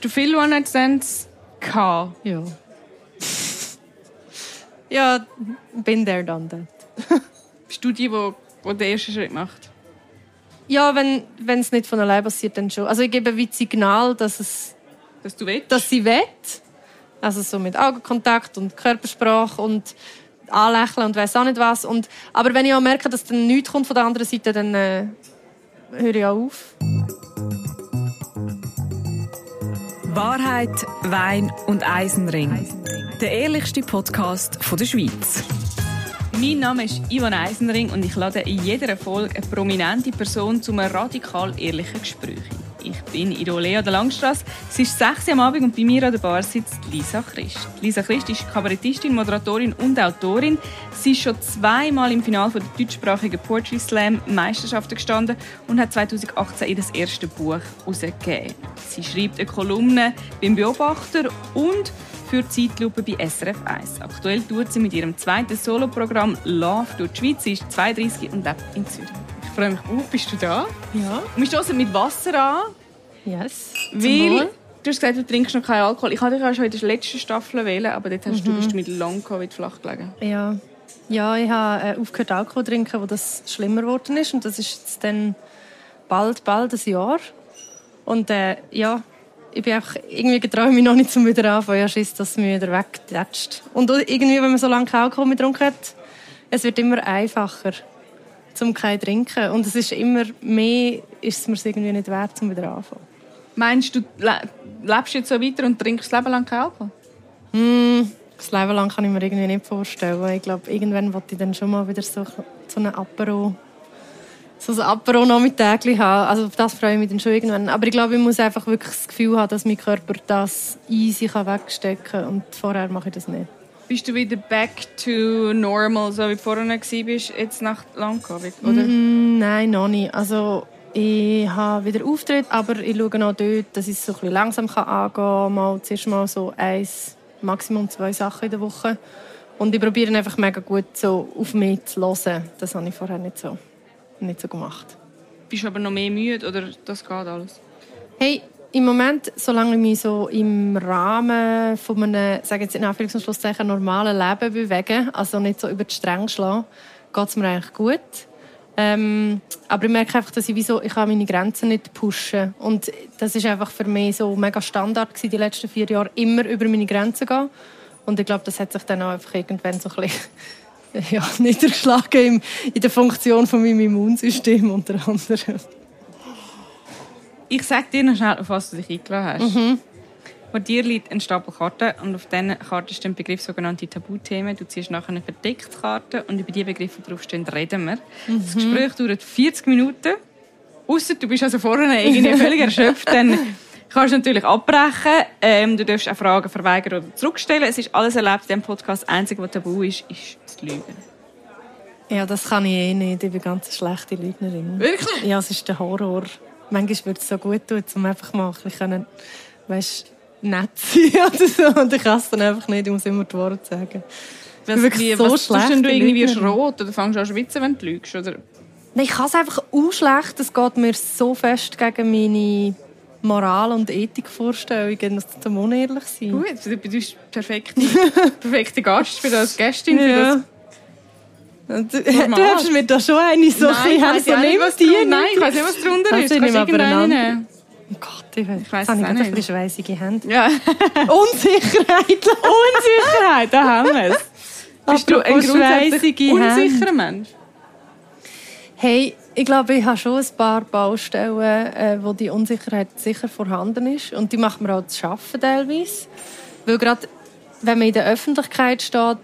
Hast du viele One-Night-Stands gehabt? Ja. ja, bin there, done that. Bist du die, die, die den ersten Schritt macht? Ja, wenn es nicht von allein passiert, dann schon. Also ich gebe wie das Signal, dass, es, Dass du willst? dass sie will. Also so mit Augenkontakt und Körpersprache und anlächeln und weiß auch nicht was. Und, aber wenn ich auch merke, dass dann nichts kommt von der anderen Seite, dann äh, höre ich auch auf. Wahrheit, Wein und Eisenring. Der ehrlichste Podcast der Schweiz. Mein Name ist Ivan Eisenring und ich lade in jeder Folge eine prominente Person zu einem radikal ehrlichen Gespräch. Ich bin Idolea der Langstrasse. Es ist 6 Uhr am Abend und bei mir an der Bar sitzt Lisa Christ. Lisa Christ ist Kabarettistin, Moderatorin und Autorin. Sie ist schon zweimal im Finale der deutschsprachigen Poetry Slam Meisterschaften gestanden und hat 2018 ihr erstes Buch herausgegeben. Sie schreibt eine Kolumne beim Beobachter und für Zeitlupe bei SRF 1. Aktuell tut sie mit ihrem zweiten Soloprogramm Love durch die Schweiz. Sie ist 32 und lebt in Zürich. Freue mich, oh, bist du da? Ja. Wir stoßen mit Wasser an, Yes. Weil du hast gesagt, du trinkst noch keinen Alkohol. Ich hatte dich ja schon in der letzten Staffel wählen, aber dort hast du, bist du mit Long Covid flach gelegen. Ja. Ja, ich habe äh, aufgehört, Alkohol zu trinken, wo das schlimmer geworden ist. Und das ist jetzt dann bald, bald ein Jahr. Und äh, ja, ich bin einfach, irgendwie getraue mich noch nicht zum wieder anfangen. Ich Schiss, dass es mich wieder wegtätscht. Und irgendwie, wenn man so lange keinen Alkohol getrunken hat, es wird immer einfacher, zum kein trinken. Und es ist immer mehr, ist es mir irgendwie nicht wert, zum wieder anfangen. Meinst du, le lebst jetzt so weiter und trinkst das Leben lang keinen Alkohol? Hm, das Leben lang kann ich mir irgendwie nicht vorstellen. Ich glaube, irgendwann wollte ich dann schon mal wieder so, so einen Apero, so ein Apero-Nachmittag haben. Also auf das freue ich mich dann schon irgendwann. Aber ich glaube, ich muss einfach wirklich das Gefühl haben, dass mein Körper das easy wegstecken kann. Und vorher mache ich das nicht. Bist du wieder back to normal, so wie du vorher warst, jetzt nach Long Covid, oder? Mm, nein, noch nicht. Also ich habe wieder Auftritt, aber ich schaue auch dort, dass ich es so ein bisschen langsam kann angehen kann. Mal, zuerst mal so eins, maximum zwei Sachen in der Woche. Und ich probiere einfach mega gut so auf mich zu hören. Das habe ich vorher nicht so, nicht so gemacht. Bist du aber noch mehr müde, oder das geht alles? Hey, im Moment, solange ich mich so im Rahmen von einem, sage jetzt in Anführungs- und Schlusszeichen, normalen Leben bewege, also nicht so über die Stränge schlage, geht es mir eigentlich gut. Ähm, aber ich merke einfach, dass ich, wie so, ich kann meine Grenzen nicht pushen Und das ist einfach für mich so mega Standard gewesen, die letzten vier Jahre, immer über meine Grenzen gehen. Und ich glaube, das hat sich dann auch einfach irgendwann so ein bisschen ja, niedergeschlagen in der Funktion von meinem Immunsystem unter anderem. Ich sag dir noch schnell, auf was du dich eingeladen hast. Mhm. Vor dir liegt ein Stapel Karten und auf diesen Karten steht der Begriff sogenannte Tabuthemen. Du ziehst nachher eine verdeckte Karte und über die Begriffe draufstehen reden wir. Das Gespräch dauert 40 Minuten. Ausser du bist also vorne irgendwie völlig erschöpft, dann kannst du natürlich abbrechen. Ähm, du darfst auch Fragen verweigern oder zurückstellen. Es ist alles erlaubt in diesem Podcast. Das Einzige, was tabu ist, ist das Lügen. Ja, das kann ich eh nicht. Ich bin ganz schlechte Lügnerin. Wirklich? Ja, es ist der Horror. Manchmal würde es so gut tun, um einfach mal ein bisschen, weißt, nett sein oder so. Und ich kann es dann einfach nicht. Ich muss immer die Worte sagen. Bin wirklich Wie, so was schlecht. denn du irgendwie rot oder fängst du an zu schwitzen, wenn du lügst? Oder? Nein, ich kann es einfach auch schlecht. Es geht mir so fest gegen meine Moral- und Ethikvorstellungen, dass das unehrlich sein. Gut, du bist perfekte, perfekte Gast für das Gästin. Für Ja. das. Du, du hast mir da schon eine so Nein, ich ein weiss bisschen ja nicht, nimm was die drunter- Nein, ich nicht. weiss nicht, was drunter Also, ist. ich Kannst aber irgendeine? Oh Gott, ich, weiß Ich habe es ich nicht. bisschen schweissige Hände. Ja. Unsicherheit. Unsicherheit, da haben wir es. Bist du ein schweissige unsicherer Mensch? Hey, ich glaube, ich habe schon ein paar Baustellen, äh, wo die Unsicherheit sicher vorhanden ist. Und die macht mir auch zu schaffen teilweise. Weil gerade, wenn man in der Öffentlichkeit steht,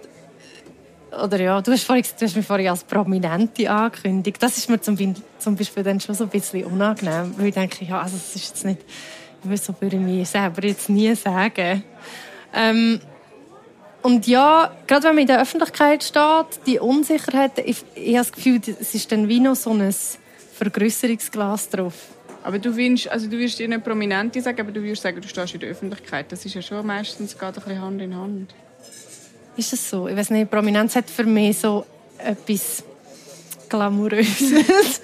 oder ja, du hast, vorhin, du hast mich vorhin als Prominente angekündigt. Das ist mir zum, zum Beispiel dann schon so ein bisschen unangenehm. Weil ich denke, ja, also das ist jetzt nicht, wieso würde ich mir selber jetzt nie sagen. Ähm, und ja, gerade wenn man in der Öffentlichkeit steht, die Unsicherheit, ich, ich habe das Gefühl, es ist dann wie noch so ein Vergrößerungsglas drauf. Aber du, also wirst dir nicht Prominente sagen, aber du wirst sagen, du stehst in der Öffentlichkeit. Das ist ja schon meistens geht ein bisschen Hand in Hand. Ist das so? Ich weiß nicht, Prominenz hat für mich so etwas Glamouröses.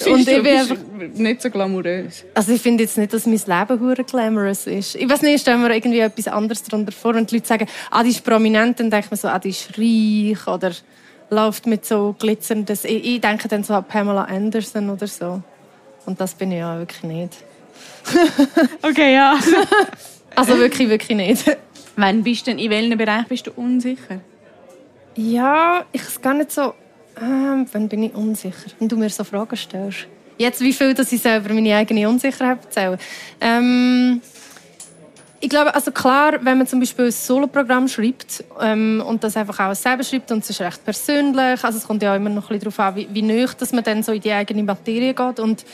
und ich bin einfach nicht so glamourös. Also ich finde jetzt nicht, dass mein Leben hure glamorous ist. Ich weiß nicht, stellen wir irgendwie etwas anderes darunter vor, wenn die Leute sagen, ah, die ist prominent, dann ich mir so, ah, die ist reich oder läuft mit so glitzernden... Ich, ich denke dann so an Pamela Anderson oder so. Und das bin ich ja wirklich nicht. okay, ja. also wirklich, wirklich nicht. Wann bist denn, in welchem Bereich bist du unsicher? Ja, ich weiß gar nicht so... Ähm, wann bin ich unsicher? Wenn du mir so Fragen stellst. Jetzt, wie viel dass ich selber meine eigene Unsicherheit erzähle. Ähm, ich glaube, also klar, wenn man zum Beispiel ein Soloprogramm schreibt ähm, und das einfach auch selber schreibt und es ist recht persönlich, also es kommt ja immer noch ein bisschen darauf an, wie, wie nöch, dass man dann so in die eigene Materie geht und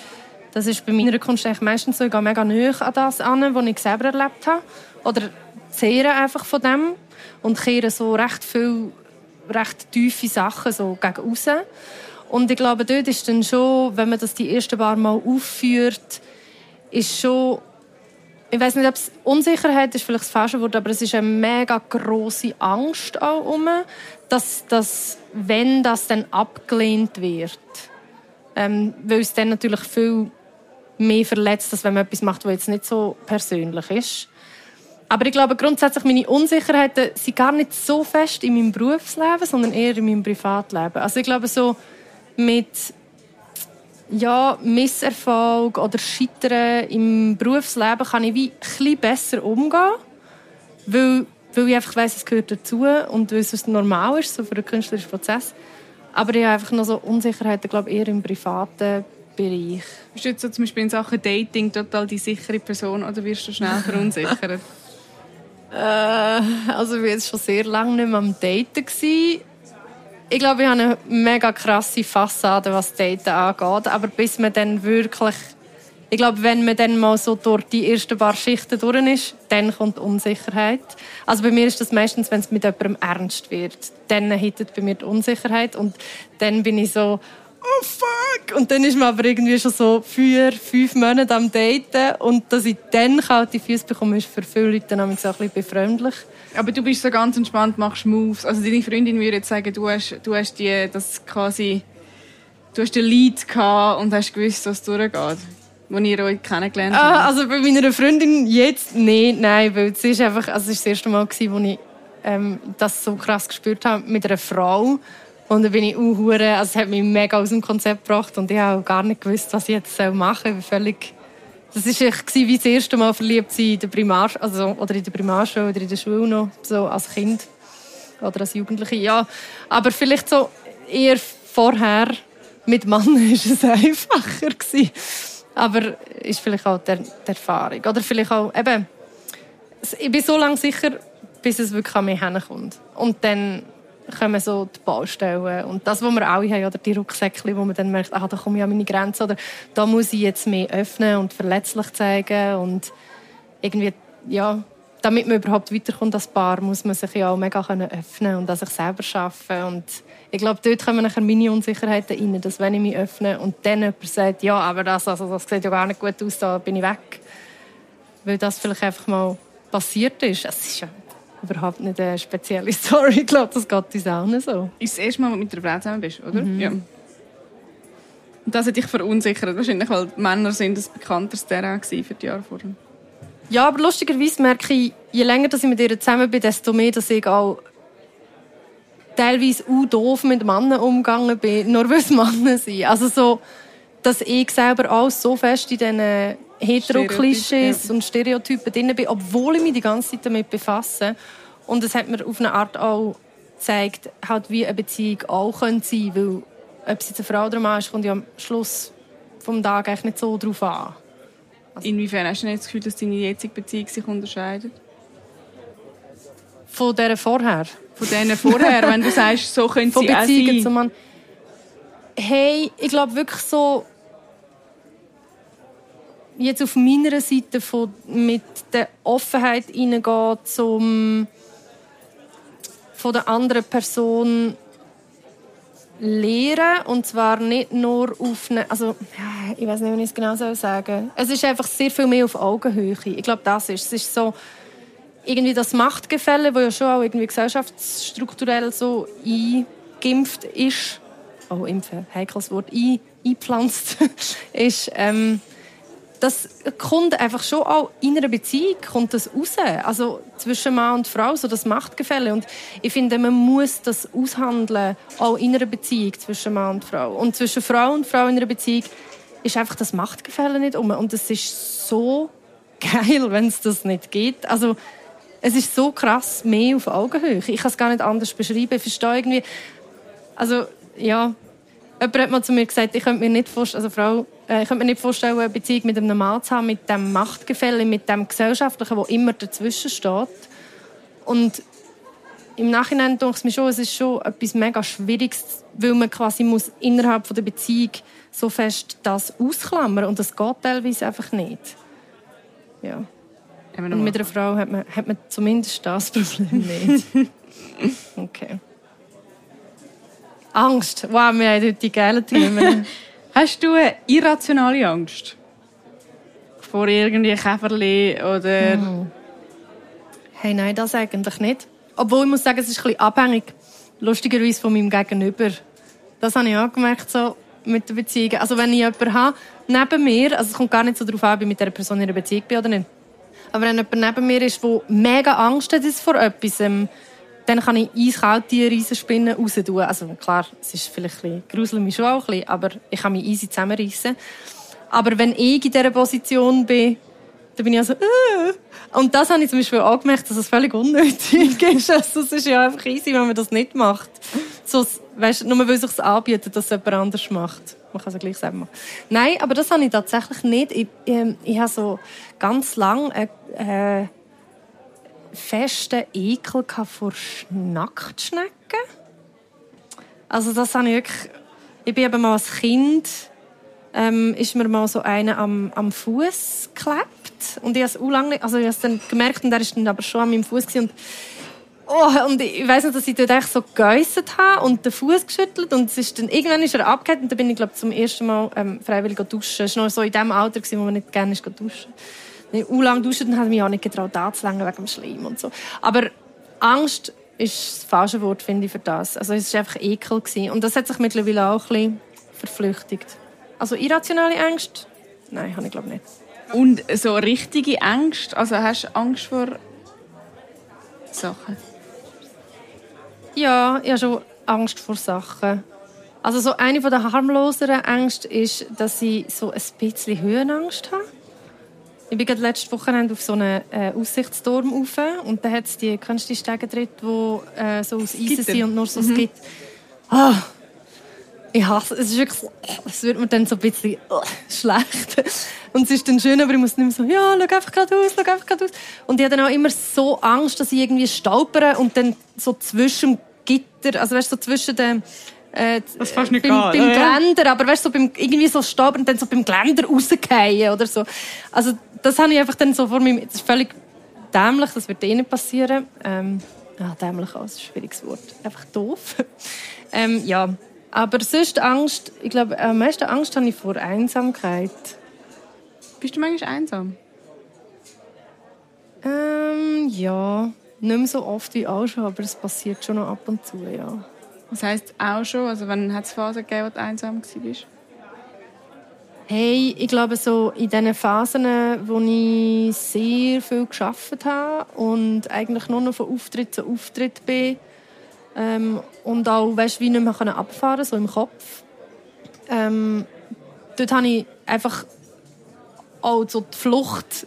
das ist bei meiner Kunst eigentlich meistens so, ich gehe mega nöch an das an, was ich selber erlebt habe oder zehre einfach von dem und kehre so recht viel recht tiefe Sachen so gegen raus. Und ich glaube, dort ist dann schon, wenn man das die ersten paar Mal aufführt, ist schon, ich weiß nicht, ob es Unsicherheit ist, vielleicht das falsche Wort, aber es ist eine mega große Angst auch um, dass, dass wenn das dann abgelehnt wird, ähm, weil es dann natürlich viel mehr verletzt, als wenn man etwas macht, was jetzt nicht so persönlich ist. Aber ich glaube grundsätzlich, meine Unsicherheiten sind gar nicht so fest in meinem Berufsleben, sondern eher in meinem Privatleben. Also ich glaube so mit ja, Misserfolg oder Scheitern im Berufsleben kann ich wie ein besser umgehen, weil, weil ich einfach weiss, es gehört dazu und weil es normal ist, so für den künstlerischen Prozess. Aber ich habe einfach noch so Unsicherheiten, glaube ich, eher im privaten Bereich. Bist du jetzt so zum Beispiel in Sachen Dating total die sichere Person oder wirst du schnell verunsichert? Äh, also ich war jetzt schon sehr lange nicht mehr am Daten. Gewesen. Ich glaube, ich habe eine mega krasse Fassade, was Daten angeht. Aber bis man dann wirklich... Ich glaube, wenn man dann mal so durch die ersten paar Schichten durch ist, dann kommt Unsicherheit. Also bei mir ist das meistens, wenn es mit jemandem ernst wird. Dann hittet bei mir die Unsicherheit. Und dann bin ich so, oh fuck! Und dann ist man aber irgendwie schon so vier, fünf Monate am Daten und dass ich dann kalte Füße bekomme, ist für viele Leute dann auch ein bisschen befremdlich. Aber du bist so ganz entspannt, machst Moves. Also deine Freundin würde jetzt sagen, du hast, du hast die, das quasi, du hast den Lead gehabt und hast gewusst, was durchgeht. Als ihr euch kennengelernt ah, habt? Ah, also bei meiner Freundin jetzt nicht, nein, weil es ist einfach, also es ist das erste Mal, als ich ähm, das so krass gespürt habe mit einer Frau und dann bin ich uh, also es hat mich mega aus dem Konzept gebracht und ich habe auch gar nicht gewusst, was ich jetzt machen soll. Völlig das war wie das erste Mal verliebt in der Primar, also, oder in der Primarschule oder in der Schule noch, so als Kind oder als Jugendliche. Ja, aber vielleicht so eher vorher mit Mann war es einfacher gewesen. Aber ist vielleicht auch die, die Erfahrung oder vielleicht auch eben. Ich bin so lange sicher, bis es wirklich an mich herkommt und dann kommen so die Baustellen. Und das, was wir alle haben, oder die Rucksäckchen, wo man dann merkt, ah, da komme ich an meine Grenzen, oder da muss ich jetzt mehr öffnen und verletzlich zeigen und irgendwie, ja, damit man überhaupt weiterkommt als Paar, muss man sich ja auch mega öffnen und an sich selber arbeiten. Und ich glaube, dort kommen nachher meine Unsicherheiten rein, dass wenn ich mich öffne und dann jemand sagt, ja, aber das, also, das sieht ja gar nicht gut aus, da bin ich weg. Weil das vielleicht einfach mal passiert ist. Es ist ja überhaupt nicht eine spezielle Story. Ich glaube, das geht uns auch nicht so. Ist das erste Mal, mit einer Frau zusammen bist, oder? Mhm. Ja. Und das hat dich verunsichert, wahrscheinlich, weil Männer sind ein bekannteres Terrain für die Jahre vorher. Ja, aber lustigerweise merke ich, je länger dass ich mit ihr zusammen bin, desto mehr, dass ich auch teilweise auch doof mit Männern umgegangen bin, nur weil es Männer sind. Also so, dass ich selber auch so fest in diesen Hetero-Klischees ja. und Stereotypen drin bin, obwohl ich mich die ganze Zeit damit befasse. Und es hat mir auf eine Art auch gezeigt, halt wie eine Beziehung auch sein könnte, weil ob es jetzt eine Frau oder ein Mann ist, kommt ja am Schluss vom Tag eigentlich nicht so drauf an. Also Inwiefern hast du nicht das Gefühl, dass deine jetzige Beziehung sich unterscheidet? Von der vorher? Von denen vorher, wenn du sagst, so könnte Von sie Beziehungen auch sein. Zu Mann. Hey, ich glaube wirklich so jetzt auf meiner Seite von, mit der Offenheit hineingehen, zum von der anderen Person lehren und zwar nicht nur auf eine, also ich weiß nicht, wie ich es genau sagen soll. Es ist einfach sehr viel mehr auf Augenhöhe. Ich glaube, das ist es. ist so irgendwie das Machtgefälle, das ja schon auch irgendwie gesellschaftsstrukturell so eingimpft ist. Oh, impfen, heikles Wort. Eingimpft eingepflanzt ist, ähm, das kommt einfach schon auch in einer Beziehung kommt das raus. Also zwischen Mann und Frau, so das Machtgefälle. Und ich finde, man muss das aushandeln, auch in einer Beziehung zwischen Mann und Frau. Und zwischen Frau und Frau in einer Beziehung ist einfach das Machtgefälle nicht um. Und es ist so geil, wenn es das nicht gibt. Also es ist so krass mehr auf Augenhöhe. Ich kann es gar nicht anders beschreiben. Ich verstehe irgendwie, also ja, jemand hat mal zu mir gesagt, ich könnte mir nicht vorstellen, also Frau, äh, ich könnte mir nicht vorstellen, eine Beziehung mit einem Mann zu haben, mit dem Machtgefälle, mit dem Gesellschaftlichen, wo immer dazwischen steht. Und im Nachhinein denke ich mir schon, es ist schon etwas mega Schwieriges, weil man quasi muss innerhalb von der Beziehung so fest das ausklammern und das geht teilweise einfach nicht. Ja. Und mit einer Frau hat man, hat man zumindest das Problem nicht. Okay. Angst. Wow, wir haben heute die geilen Themen. Hast du eine irrationale Angst? Vor irgendwie Käferli oder... Mm. Hey, nein, das eigentlich nicht. Obwohl ich muss sagen, es ist ein bisschen abhängig, lustigerweise von meinem Gegenüber. Das habe ich auch gemerkt, so mit den Beziehungen. Also wenn ich jemanden habe, neben mir, also es kommt gar nicht so darauf an, ob ich mit dieser Person in einer Beziehung bin oder nicht. Aber wenn jemand neben mir ist, der mega Angst hat vor etwas, ähm, dann kann ich eiskalt die Riesenspinnen raus tun. Also klar, es ist vielleicht ein bisschen, gruselig mich schon auch ein bisschen, aber ich kann mich easy zusammenreißen. Aber wenn ich in dieser Position bin, dann bin ich also, äh. Und das habe ich zum Beispiel auch gemerkt, dass es völlig unnötig ist. Also, es ist ja einfach easy, wenn man das nicht macht. So, weißt, nur weil es sich anbietet, dass es jemand anders macht. Man kann es ja gleich sagen. Nein, aber das habe ich tatsächlich nicht. Ich, ich, ähm, ich habe so ganz lange äh, äh, festen Ekel vor Nacktschnecken. Also das habe ich wirklich... Ich bin eben mal als Kind ähm, ist mir mal so einer am, am Fuß geklebt und ich habe es lange also ich habe es dann gemerkt und er ist dann aber schon an meinem Fuß und Oh, und ich weiß nicht, dass ich dort echt so geäusset habe und den Fuß geschüttelt und es ist dann, irgendwann ist er abgehakt und dann bin ich glaube zum ersten Mal ähm, freiwillig duschen. Es war noch so in dem Alter, wo man nicht gerne duschen. Wenn ich lange duschen, dann habe ich mich auch nicht getraut, anzulängen wegen dem Schleim und so. Aber Angst ist das falsche Wort, finde ich, für das. Also es war einfach Ekel. Gewesen. Und das hat sich mittlerweile auch ein bisschen verflüchtigt. Also irrationale Ängste? Nein, habe ich glaube nicht. Und so richtige Ängste? Also hast du Angst vor Sachen? Ja, ich habe schon Angst vor Sachen. Also so eine der harmloseren Ängste ist, dass ich so ein bisschen Höhenangst habe. Ich bin gerade letzte Woche auf so einen äh, Aussichtsturm rauf und da hat es die, die Stege drin, die äh, so aus Eisen sind und nur so mhm. gibt. Ah, ich hasse es. ist wirklich, es wird mir dann so ein bisschen uh, schlecht. Und es ist dann schön, aber ich muss nicht mehr so, ja, schau einfach gerade aus, schau einfach gerade aus. Und ich habe dann auch immer so Angst, dass ich irgendwie stolpere und dann so zwischen dem Gitter, also weißt du, so zwischen den äh, das fast nicht beim, beim Geländer, aber weißt du, so beim, irgendwie so stolpern und dann so beim Geländer rausgehen oder so. Also das habe ich einfach dann so vor mir, das ist völlig dämlich, das wird eh nicht passieren. Ähm, ja, dämlich auch, das ist ein schwieriges Wort. Einfach doof. ähm, ja, aber sonst Angst, ich glaube, am meisten Angst habe ich vor Einsamkeit. Bist du manchmal einsam? Ähm, ja. Nicht mehr so oft wie auch schon, aber es passiert schon noch ab und zu, ja. Was heisst auch schon? Also wann hat es Phasen gegeben, wo du einsam warst? Hey, ich glaube so in diesen Phasen, wo ich sehr viel geschafft habe und eigentlich nur noch von Auftritt zu Auftritt bin, ähm, und auch, weißt, wie nicht mehr abfahren so im Kopf. Ähm, dort habe ich einfach auch so die Flucht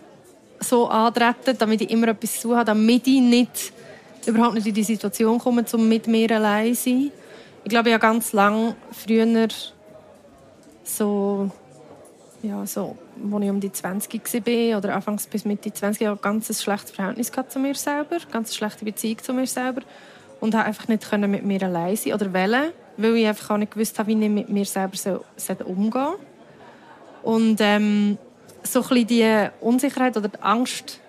so antreten, damit ich immer etwas zu habe, damit ich nicht, überhaupt nicht in die Situation komme, um mit mir allein zu sein. Ich glaube, ich habe ganz lange früher so, ja, so, als ich um die 20 war oder anfangs bis Mitte 20 ein ganz schlechtes Verhältnis zu mir selber, ganz schlechte Beziehung zu mir selber und habe einfach nicht können mit mir allein sein oder wollen, weil ich einfach auch nicht gewusst habe, wie ich mit mir selber so, umgehen soll. Und ähm, so ein bisschen die Unsicherheit oder die Angst,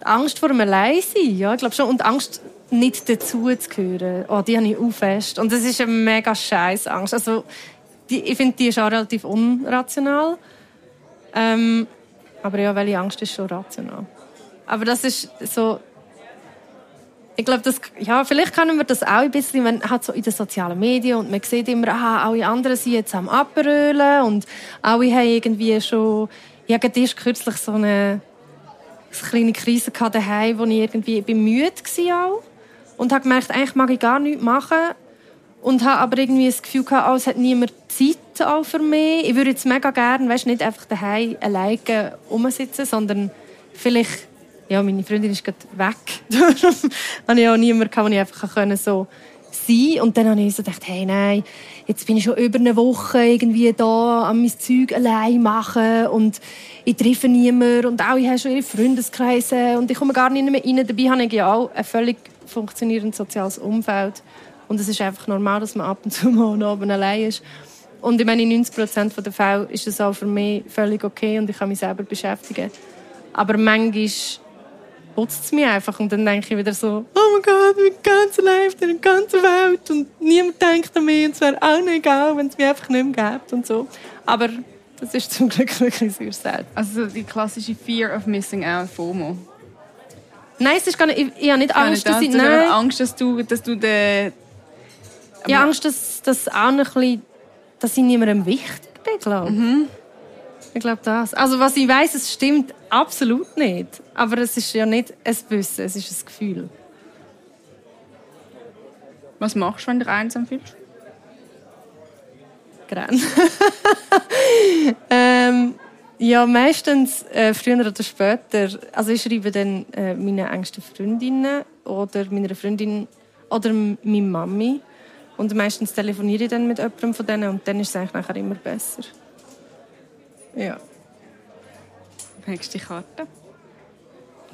die Angst vor dem Alleinsein, ja, ich glaube schon, und Angst, nicht dazu zu gehören, oh, die habe ich auch fest. Und das ist eine mega scheiß Angst. Also, die, ich finde, die ist auch relativ unrational. Ähm, aber ja, welche Angst ist schon rational. Aber das ist so ich glaube, ja, vielleicht können wir das auch ein bisschen, wenn halt so in den sozialen Medien und man sieht immer, aha, alle anderen sind jetzt am Abrölen und alle haben irgendwie schon, ja, gerade kürzlich so eine, eine kleine Krise daheim, wo ich irgendwie bemüht war auch und habe gemerkt, eigentlich mag ich gar nichts machen und habe aber irgendwie das Gefühl gehabt, oh, es hat niemand Zeit auch für mich. Ich würde jetzt mega gerne, weißt, nicht einfach daheim alleine rumsitzen, sondern vielleicht ja, meine Freundin ist gerade weg. Darum ich auch niemanden, wo ich einfach können, so sein Und dann habe ich so gedacht, hey, nein, jetzt bin ich schon über eine Woche irgendwie da an mein Zeug allein machen und ich treffe niemanden und alle haben schon ihre Freundeskreise und ich komme gar nicht mehr rein. Dabei habe ich ja auch ein völlig funktionierendes soziales Umfeld und es ist einfach normal, dass man ab und zu mal oben allein ist. Und ich meine, in 90 Prozent der Fälle ist das auch für mich völlig okay und ich kann mich selber beschäftigen. Aber manchmal putzt es mich einfach. Und dann denke ich wieder so, oh mein Gott, ich bin ganz allein auf der ganzen Welt und niemand denkt an mich und es wäre auch nicht egal, wenn es mich einfach nicht mehr gibt und so. Aber das ist zum Glück wirklich sehr selten. Also die klassische Fear of Missing Out, FOMO. Nein, es ist gar nicht, ich, ich habe nicht Angst, dass ich... Nein. Angst, dass du, dass du den... Ich habe Angst, dass, dass auch ein bisschen, dass ich niemandem wichtig bin, glaube ich. Mhm. Ich glaube das. Also was ich weiß, es stimmt absolut nicht. Aber es ist ja nicht ein Wissen, es ist ein Gefühl. Was machst du, wenn du einsam fühlst? Grenn. ähm, ja, meistens äh, früher oder später. Also ich schreibe dann äh, meine engsten Freundinnen oder meiner Freundin oder meiner Mami. Und meistens telefoniere ich dann mit jemandem von denen und dann ist es eigentlich nachher immer besser. Ja. Nächste Karte.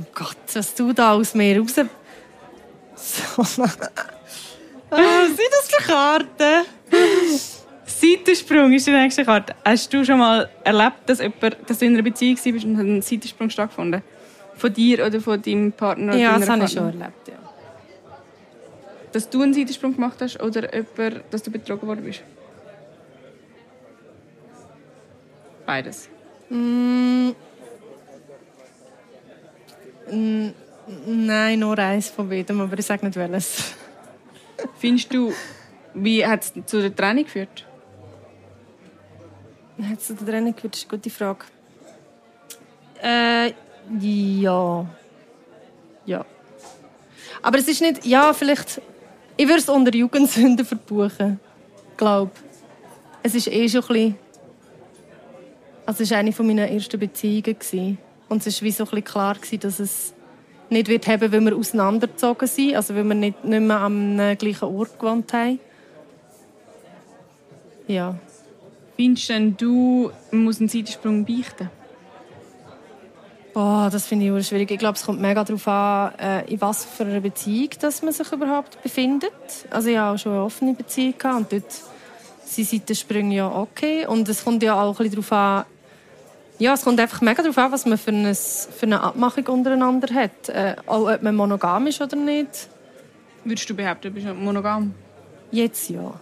Oh Gott, was du da aus mir raus... So. oh, was sind das für Karten? Seitensprung ist die nächste Karte. Hast du schon mal erlebt, dass, jemand, dass du in einer Beziehung warst und ein Seitensprung stattgefunden Von dir oder von deinem Partner? Oder ja, das habe ich schon erlebt, ja. Dass du einen Seitensprung gemacht hast oder jemand, dass du betrogen worden bist? Beides. Mm. Nein, nur eins von beidem, aber ich sage nicht welches. Findest du, wie hat es zu der Trennung geführt? Hat es zu der Trennung geführt? Das ist eine gute Frage. Äh, ja. Ja. Aber es ist nicht, ja, vielleicht, ich würde es unter Jugendsünden verbuchen. Glaube. Es ist eh schon ein bisschen also es war eine meiner ersten Beziehungen. Und es war so klar, dass es nicht wird haben, weil wir auseinandergezogen sind, also weil wir nicht, nicht mehr am gleichen Ort gewohnt haben. Ja. Findest du, man muss einen Zeitsprung beichten? Boah, das finde ich schwierig. Ich glaube, es kommt mega darauf an, äh, in was für einer Beziehung dass man sich überhaupt befindet. Also ich hatte auch schon eine offene Beziehung und dort sind Seitensprünge ja okay. Und es kommt ja auch ein bisschen darauf an, ja, es kommt einfach mega darauf an, was man für eine, für eine Abmachung untereinander hat. Äh, auch ob man monogam ist oder nicht. Würdest du behaupten, du bist monogam? Jetzt ja.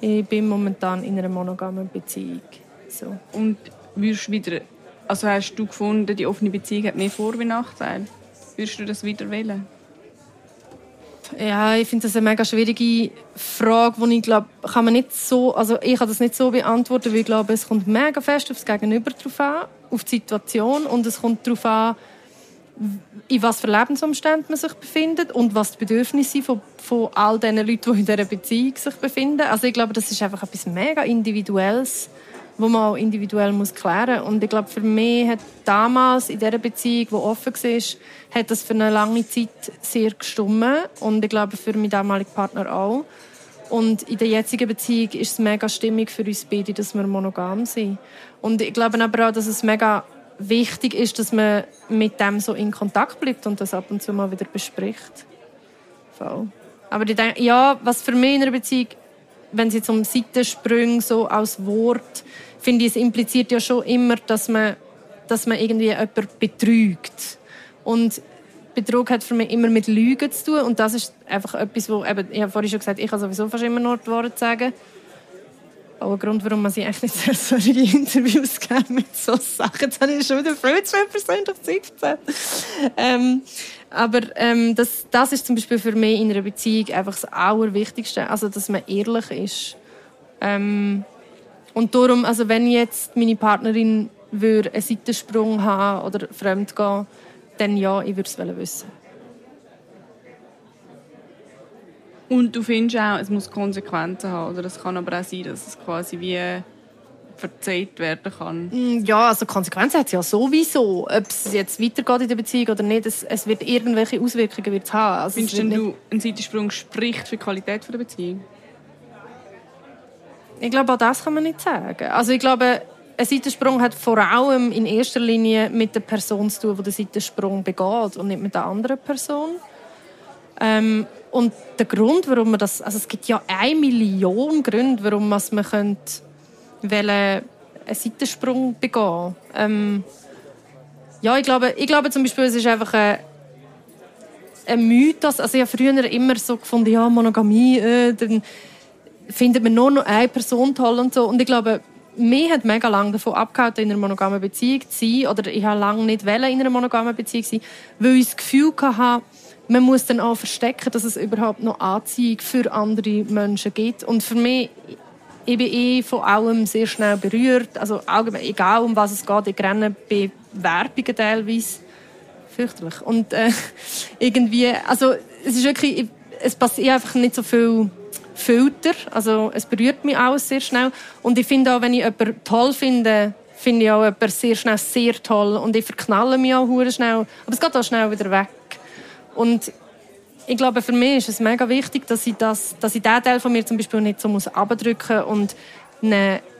Ich bin momentan in einer monogamen Beziehung. So. Und würdest wieder, also hast du gefunden, die offene Beziehung hat mehr Vor- wie Nachteile? Würdest du das wieder wählen? Ja, ich finde das eine mega schwierige Frage, wo ich glaube, kann man nicht so, also ich kann das nicht so beantworten, weil ich glaube, es kommt mega fest aufs Gegenüber drauf an, auf die Situation und es kommt darauf an, in was für Lebensumständen man sich befindet und was die Bedürfnisse sind von, von all den Leuten, die in dieser Beziehung sich befinden. Also ich glaube, das ist einfach etwas mega Individuelles wo man auch individuell muss klären muss. Und ich glaube, für mich hat damals in dieser Beziehung, die offen war, hat das für eine lange Zeit sehr gestummen. Und ich glaube, für meinen damaligen Partner auch. Und in der jetzigen Beziehung ist es mega stimmig für uns beide, dass wir monogam sind. Und ich glaube aber auch, dass es mega wichtig ist, dass man mit dem so in Kontakt bleibt und das ab und zu mal wieder bespricht. Voll. Aber ich denke, ja, was für mich in einer Beziehung, wenn es jetzt um Seitensprünge so als Wort finde ich, es impliziert ja schon immer, dass man, dass man irgendwie jemanden betrügt. Und Betrug hat für mich immer mit Lügen zu tun. Und das ist einfach etwas, wo, eben, ich habe vorhin schon gesagt, ich kann sowieso fast immer nur die Worte sagen. Auch ein Grund, warum man sich eigentlich nicht solche Interviews geben mit so Sachen. Jetzt habe ich schon wieder viel zu persönlich Zeit ähm, Aber ähm, das, das ist zum Beispiel für mich in einer Beziehung einfach das Allerwichtigste. Also, dass man ehrlich ist. Ähm, und darum, also wenn jetzt meine Partnerin würde einen Seitensprung haben oder fremd gehen, dann ja, ich würde es wissen. Und du findest auch, es muss Konsequenzen haben, oder es kann aber auch sein, dass es quasi wie verzeiht werden kann. Mm, ja, also Konsequenzen hat es ja sowieso. Ob es jetzt weitergeht in der Beziehung oder nicht, es, es wird irgendwelche Auswirkungen wird's haben. Also Findest du, ein Seitensprung spricht für die Qualität der Beziehung? Ich glaube, auch das kann man nicht sagen. Also ich glaube, ein Seitensprung hat vor allem in erster Linie mit der Person zu tun, die den Seitensprung begeht und nicht mit der anderen Person. Ähm, und der Grund, warum man das, also es gibt ja eine Million Gründe, warum man könnte einen Seitensprung begehen. Ähm, ja, ich glaube, ich glaube zum Beispiel, es ist einfach ein, ein Mythos. Also ich habe früher immer so gefunden, ja, Monogamie, äh, dann findet man nur noch eine Person toll und so. Und ich glaube, mir hat mega lange davon abgehalten, in einer monogamen Beziehung zu sein. Oder ich habe lange nicht in einer monogamen Beziehung sein, weil ich das Gefühl hatte, man muss dann auch verstecken, dass es überhaupt noch Anziehung für andere Menschen gibt. Und für mich, ich bin eh von allem sehr schnell berührt. Also allgemein, egal um was es geht, ich renne bei Werbungen teilweise fürchterlich. Und äh, irgendwie, also es ist wirklich, es passiert einfach nicht so viel Filter. Also es berührt mich alles sehr schnell. Und ich finde auch, wenn ich jemanden toll finde, finde ich auch jemanden sehr schnell sehr toll. Und ich verknalle mich auch sehr schnell. Aber es geht auch schnell wieder weg. Und ich glaube, für mich ist es mega wichtig, dass ich, das, dass ich diesen Teil von mir zum Beispiel nicht so muss abdrücken und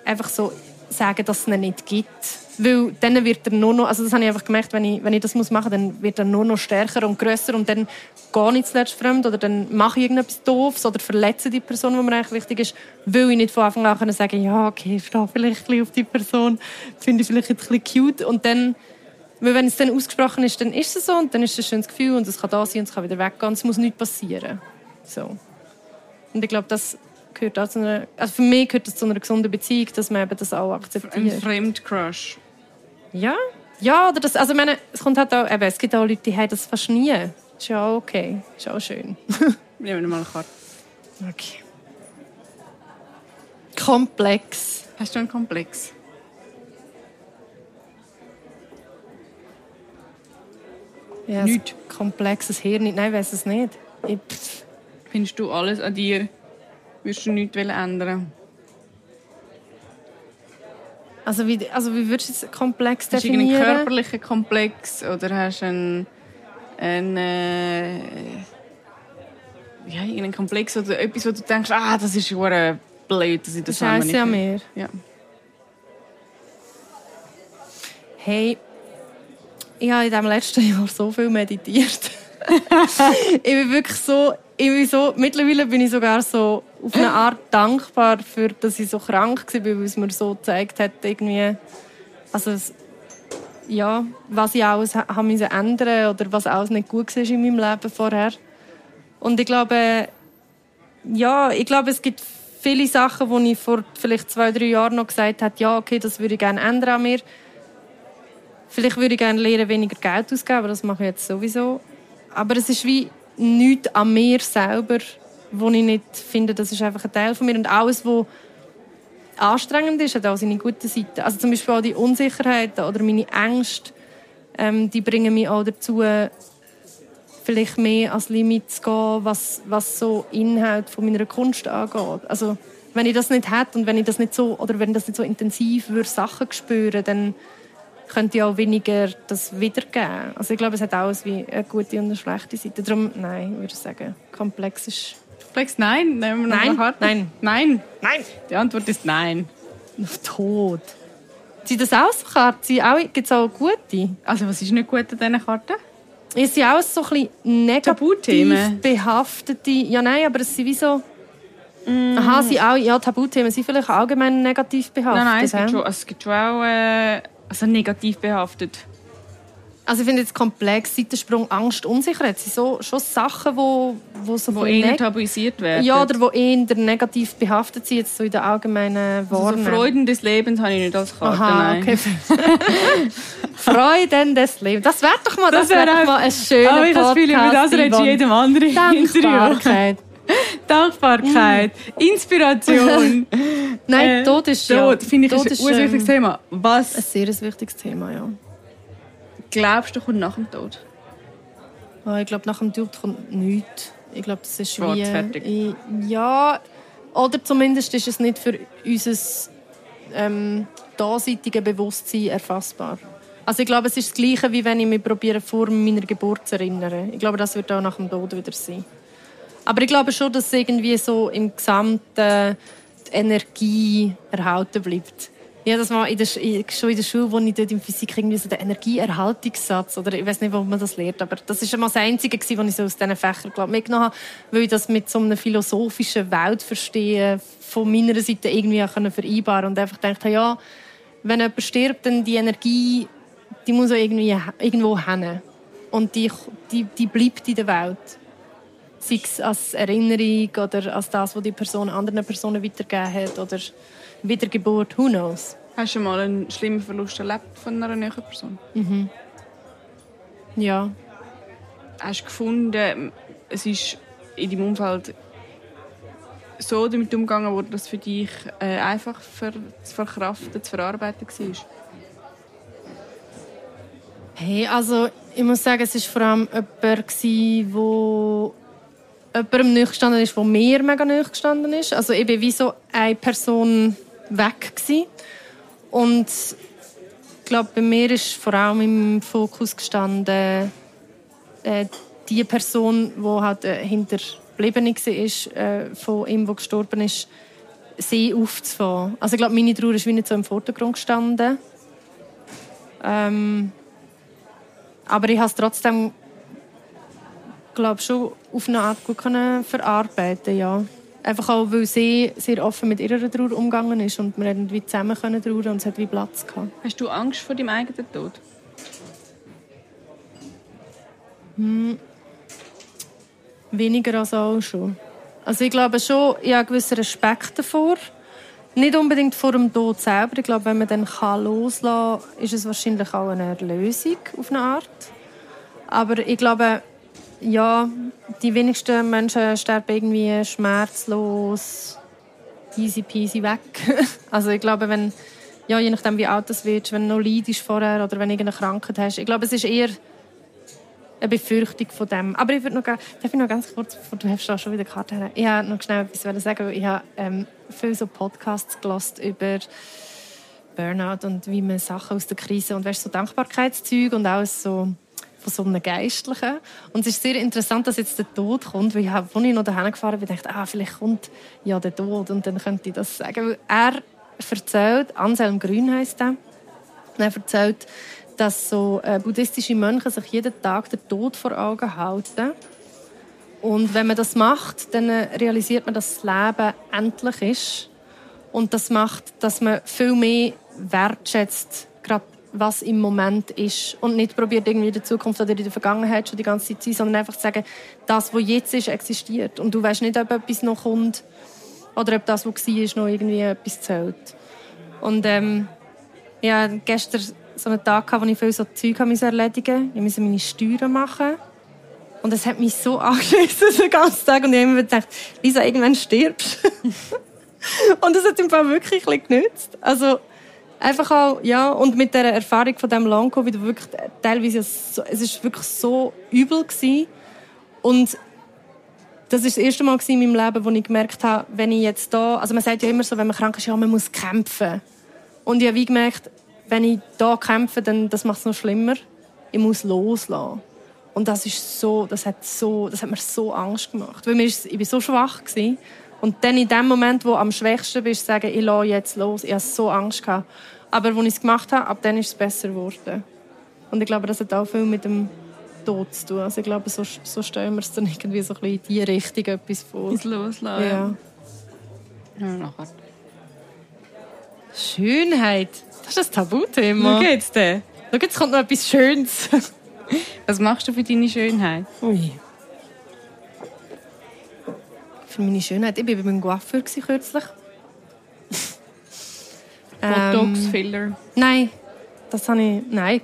einfach so sagen, dass es ihn nicht gibt. Weil dann wird er nur noch, also das habe ich einfach gemerkt, wenn ich, wenn ich das muss machen muss, dann wird er nur noch stärker und grösser und dann gehe ich zuletzt fremd oder dann mache ich irgendetwas Doofes oder verletze die Person, die mir eigentlich wichtig ist, will ich nicht von Anfang an sagen ja, okay, ich stehe vielleicht ein bisschen auf die Person, finde ich vielleicht ein bisschen cute und dann, weil wenn es dann ausgesprochen ist, dann ist es so und dann ist es ein schönes Gefühl und es kann da sein und es kann wieder weggehen und es muss nichts passieren. So. Und ich glaube, das gehört auch zu einer, also für mich gehört das zu einer gesunden Beziehung, dass man eben das auch akzeptiert. Ein Fremdcrush. Ja, ja, oder das, also ich meine, es kommt halt auch, eben, es gibt auch Leute, die haben das fast nie. Ist ja auch okay, ist auch schön. Nehmen wir mal eine Karte. Okay. Komplex. Hast du einen Komplex? Ja, nicht. Komplexes Hirn. Nein, weiß es nicht. Ich, Findest du alles an dir? Würdest du nichts ändern? Also wie, also wie würdest du es komplex definieren? Hast du einen körperlichen Komplex oder hast du einen, einen äh, ja, einen Komplex oder etwas, wo du denkst, ah, das ist schon blöd, dass ich das Scheiße nicht an mir. Ja. Hey, ich habe in diesem letzten Jahr so viel meditiert. Ich bin wirklich so, ich bin so, mittlerweile bin ich sogar so auf eine Art dankbar für, dass ich so krank war, weil es mir so gezeigt hat, irgendwie, also ja, was ich alles haben müssen ändern oder was alles nicht gut war in meinem Leben vorher. Und ich glaube, ja, ich glaube, es gibt viele Sachen, wo ich vor vielleicht zwei, drei Jahren noch gesagt habe, ja, okay, das würde ich gerne ändern an mir. Vielleicht würde ich gerne lernen, weniger Geld auszugeben, aber das mache ich jetzt sowieso. Aber es ist wie nichts an mir selber, wo ich nicht finde, das ist einfach ein Teil von mir. Und alles, was anstrengend ist, hat auch seine gute Seite. Also zum Beispiel auch die Unsicherheiten oder meine Ängste, ähm, die bringen mich auch dazu, vielleicht mehr als Limit zu gehen, was, was so Inhalt von meiner Kunst angeht. Also wenn ich das nicht hätte und wenn ich das nicht so oder wenn das nicht so intensiv würde Sachen spüren, dann könnte ich auch weniger das wiedergeben. Also ich glaube, es hat alles wie eine gute und eine schlechte Seite. Darum, nein, würde ich sagen, komplex ist... Komplex, nein? Nehmen wir nein, nein. Nein? Nein. Die Antwort ist nein. Tot. Sind das auch so Karten? Gibt es auch gute? Also was ist nicht gut an diesen Karten? Es sind auch so ein bisschen negativ behaftete... Ja, nein, aber es sind wie so... Mm. Aha, sie auch, ja, Tabuthemen sind vielleicht allgemein negativ behaftet. Nein, nein, es gibt schon, es gibt schon auch... Äh also negativ behaftet. Also ich finde jetzt komplex, Seitensprung, Angst, Unsicherheit, sind so, schon Sachen, wo, wo so Wo eher tabuisiert werden. Ja, oder wo eher negativ behaftet sind, jetzt so in der allgemeinen also Wahrnehmung. Freuden des Lebens habe ich nicht als Karte. Aha, okay. Freuden des Lebens. Das wäre doch mal, das Das wär wär mal ein schöner Aber ich habe das Gefühl, über das Podcast, redest jedem anderen Interview. Dankbarkeit. Inspiration. Nein, Äh, Tod ist ja... Tod, finde ich, Tod ist ein ein wichtiges ähm, Thema. Ein Was sehr wichtiges Thema, ja. glaubst du, kommt nach dem Tod? Ah, Ich glaube, nach dem Tod kommt nichts. Ich glaube, das ist Schwarz, wie... fertig. Ich, ja, oder zumindest ist es nicht für unser ähm, daseitige Bewusstsein erfassbar. Also ich glaube, es ist das Gleiche, wie wenn ich mich probiere, vor meiner Geburt zu erinnern. Ich glaube, das wird auch nach dem Tod wieder sein. Aber ich glaube schon, dass irgendwie so im Gesamten die Energie erhalten bleibt. Ja, das war in der, Sch- schon in der Schule, wo ich dort in Physik irgendwie so den Energieerhaltungssatz, oder ich weiß nicht, wo man das lernt, aber das ist immer das Einzige gewesen, was ich so aus diesen Fächern glaub, mitgenommen habe, weil ich das mit so einer philosophischen Weltverstehen von meiner Seite irgendwie auch vereinbaren und einfach gedacht ja, wenn jemand stirbt, dann die Energie, die muss auch irgendwie irgendwo hin. Und die, die, die bleibt in der Welt sei es als Erinnerung oder als das, was die Person anderen Personen weitergegeben hat oder Wiedergeburt, who knows. Hast du mal einen schlimmen Verlust erlebt von einer näheren Person? Ja. Hast du gefunden, es ist in deinem Umfeld so damit umgegangen worden, dass es für dich äh, einfach zu verkraften, zu verarbeiten war? Hey, also ich muss sagen, es war vor allem jemand, wo jemandem nahe gestanden ist, der mir mega nahe gestanden ist. Also ich war wie so eine Person weg. Gewesen. Und ich glaube, bei mir ist vor allem im Fokus gestanden, äh, die Person, die halt äh, hinterblieben war, äh, von ihm, der gestorben ist, sie aufzufangen. Also ich glaube, meine Trauer ist wie nicht so im Vordergrund gestanden. Ähm, aber ich habe es trotzdem, glaube schon auf eine Art gut können verarbeiten, ja. Einfach auch, weil sie sehr offen mit ihrer Trauer umgegangen ist und wir haben wie zusammen können trauern und es hat wie Platz gehabt. Hast du Angst vor deinem eigenen Tod? Weniger als auch schon. Also ich glaube schon, ich habe einen gewissen Respekt davor. Nicht unbedingt vor dem Tod selber. Ich glaube, wenn man dann loslassen kann, ist es wahrscheinlich auch eine Erlösung auf eine Art. Aber ich glaube, ja, die wenigsten Menschen sterben irgendwie schmerzlos, easy peasy weg. Also ich glaube, wenn, ja, je nachdem wie alt du wirst, wenn du noch leidest vorher oder wenn du irgendeine Krankheit hast, ich glaube, es ist eher eine Befürchtung von dem. Aber ich würde noch, darf ich noch ganz kurz, bevor du hast schon wieder die Karte her. Ich habe noch schnell etwas sagen, ich habe ähm, viele so Podcasts gelost über Burnout und wie man Sachen aus der Krise und weißt, so Dankbarkeitszeug und auch so von so einem Geistlichen. Und es ist sehr interessant, dass jetzt der Tod kommt, weil ich als ich noch dahin gefahren bin, dachte ah, vielleicht kommt ja der Tod und dann könnte ich das sagen. Weil er erzählt, Anselm Grün heisst er, er erzählt, dass so äh, buddhistische Mönche sich jeden Tag den Tod vor Augen halten. Und wenn man das macht, dann äh, realisiert man, dass das Leben endlich ist. Und das macht, dass man viel mehr wertschätzt, gerade was im Moment ist. Und nicht probiert, irgendwie in der Zukunft oder in der Vergangenheit schon die ganze Zeit zu sein, sondern einfach zu sagen, das, was jetzt ist, existiert. Und du weißt nicht, ob etwas noch kommt oder ob das, was war, noch irgendwie etwas zählt. Und ähm, ja, gestern so einen Tag, wo ich viel so Zeug erledigen musste. Ich musste meine Steuern machen. Und es hat mich so angeschissen, den ganzen Tag. Und ich habe immer gedacht, Lisa, irgendwann stirbst Und das hat im Fall wirklich ein genützt. Also, einfach auch, ja, und mit der Erfahrung von dem Long-Covid, wo wirklich teilweise, so, es ist wirklich so übel gewesen. Und das ist das erste Mal in meinem Leben, wo ich gemerkt habe, wenn ich jetzt da, also man sagt ja immer so, wenn man krank ist, ja, man muss kämpfen. Und ich habe wie gemerkt, wenn ich da kämpfe, dann das macht es noch schlimmer. Ich muss loslassen. Und das ist so, das hat so, das hat mir so Angst gemacht, weil mir ist, ich bin so schwach gewesen. Und dann in dem Moment, wo du am schwächsten bist, sagen, ich lasse jetzt los. Ich hatte so Angst gehabt. Aber als ich es gemacht habe, ab dann ist es besser geworden. Und ich glaube, das hat auch viel mit dem Tod zu tun. Also ich glaube, so, so stellen wir es dann irgendwie so ein bisschen in die Richtung etwas vor. Ins Loslassen. Ja. ja. Schönheit. Das ist das Tabuthema. Wie geht's dir? Schau, jetzt kommt noch etwas Schönes. Was machst du für deine Schönheit? Ui. Für meine Schönheit. Ich war bei meinem Coiffeur kürzlich. Botox, Ähm, Filler. Nein, das habe ich. Nein,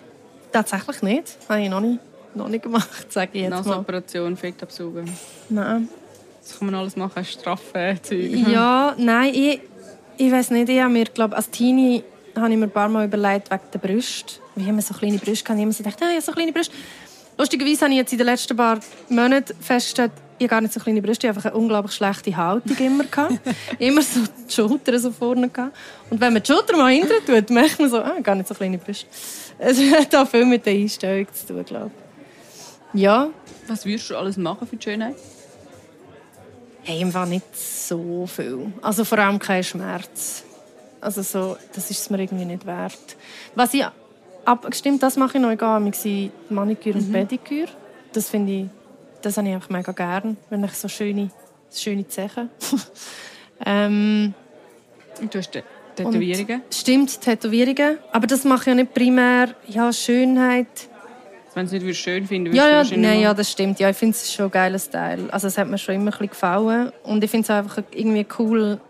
tatsächlich nicht. Das habe ich noch nicht, noch nicht gemacht, sage ich jetzt mal. Nasoperation, Fett absaugen. Nein. Das kann man alles machen, straffe Zeug. Ja, nein, ich, ich weiß nicht. Ich habe mir, glaube als Teenie habe ich mir ein paar Mal überlegt, wegen der Brust. Wie haben wir so kleine Brüste gehabt? Ich habe immer so gedacht, ah, ich habe so kleine Brüste. Lustigerweise habe ich jetzt in den letzten paar Monaten festgestellt, ich gar nicht so kleine Brüste, einfach eine unglaublich schlechte Haltung immer gehabt. immer so die Schultern so vorne gehabt. Und wenn man die Schultern mal hinten tut, merkt man so, ah, gar nicht so kleine Brüste. Es hat auch viel mit der Einstellung zu tun, glaube ich. Ja, Was würdest du alles machen für die Schönheit? Hey, im Fall nicht so viel. Also vor allem kein Schmerz. Also so, das ist es mir irgendwie nicht wert. Was ich abgestimmt, das mache ich noch egal, sind Maniküre und Pediküre. Das finde ich, das habe ich einfach mega gern, wenn ich so schöne, schöne Zeichen. ähm, Und du hast Tä- Tätowierungen. stimmt, Tätowierungen. Aber das mache ich ja nicht primär, ja, Schönheit. Wenn du es nicht schön finden würdest, Ja, ja, du nein, ja, das stimmt. Ja, ich finde es schon ein geiler Style. Also es hat mir schon immer ein bisschen gefallen. Und ich finde es einfach irgendwie cool,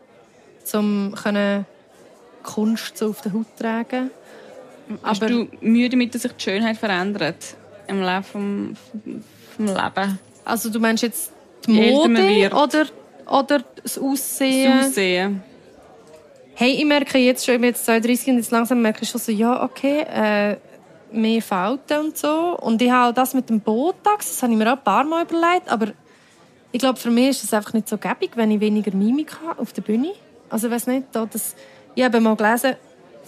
zum können Kunst so auf der Haut tragen. Hast aber- du Mühe damit, dass sich die Schönheit verändert im Laufe vom, vom Leben? Also du meinst jetzt die Mode oder, oder das Das Aussehen? Aussehen. Hey, ich merke jetzt schon, ich bin jetzt 32 und jetzt langsam merke ich schon so, ja, okay, äh, mehr Falten und so. Und ich habe das mit dem Botox, das habe ich mir auch ein paar Mal überlegt, aber ich glaube, für mich ist es einfach nicht so gäbig, wenn ich weniger Mimik habe auf der Bühne. Also ich weiß nicht, da das, ich habe mal gelesen,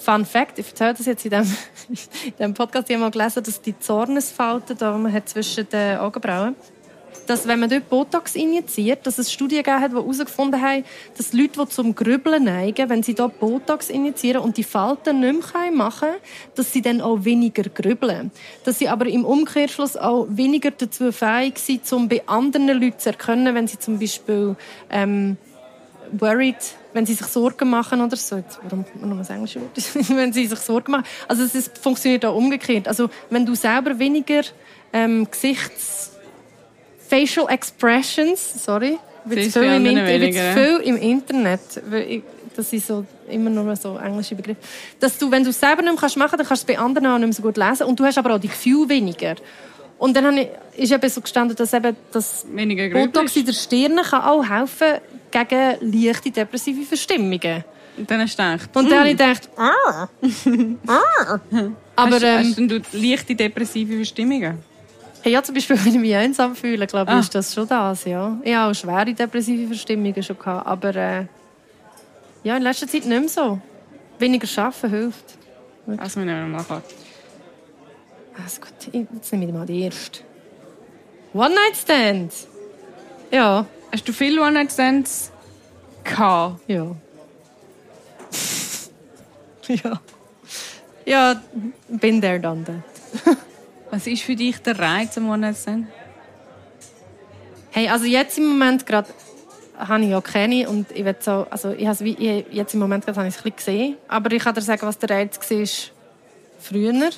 Fun Fact, ich erzähle das jetzt in diesem, in diesem Podcast, ich habe mal gelesen, dass die Zornesfalten, die man hat zwischen den Augenbrauen, dass wenn man dort Botox injiziert, dass es Studien gegeben hat, die herausgefunden haben, dass Leute, die zum Grübeln neigen, wenn sie dort Botox injizieren und die Falten nicht mehr machen können, dass sie dann auch weniger grübeln. Dass sie aber im Umkehrschluss auch weniger dazu fähig sind, um bei anderen Leuten zu erkennen, wenn sie zum Beispiel ähm, worried, wenn sie sich Sorgen machen oder so. Jetzt, warum noch das englische Wort? wenn sie sich Sorgen machen. Also es ist, funktioniert auch umgekehrt. Also wenn du selber weniger ähm, Gesichts Facial Expressions, sorry, ist viel, im, anderen Inter- ich bin zu weniger, viel im Internet. Das sind so, immer nur so englische Begriffe. Dass du, wenn du es selber nicht mehr kannst machen kannst, kannst du es bei anderen auch nicht mehr so gut lesen. Und du hast aber auch die Gefühle weniger. Und dann habe ich, ist eben so gestanden, dass eben das Botox in der Stirn kann auch helfen gegen leichte depressive Verstimmungen. Und dann hast du gedacht, Und dann habe ich gedacht, ah, ah. Aber hast, ähm, hast du leichte depressive Verstimmungen? hey, ja, zum Beispiel, wenn ich mich einsam fühle, glaube ich, Ah. ist das schon das, ja. Ich habe auch schwere depressive Verstimmungen schon gehabt, aber äh, ja, in letzter Zeit nicht mehr so. Weniger arbeiten hilft. Also, wir nehmen mal Karte. Also gut, jetzt nehme ich mal die erste. One-Night-Stand. Ja, Hast du viele One-Night-Stands gehabt? ja. ja. Ja, bin there, done that. Was ist für dich der Reiz am One-Night-Stand? Hey, also jetzt im Moment gerade habe ich ja keine und ich will so, also ich habe jetzt im Moment gerade habe ich es ein bisschen gesehen, aber ich kann dir sagen, was der Reiz war früher.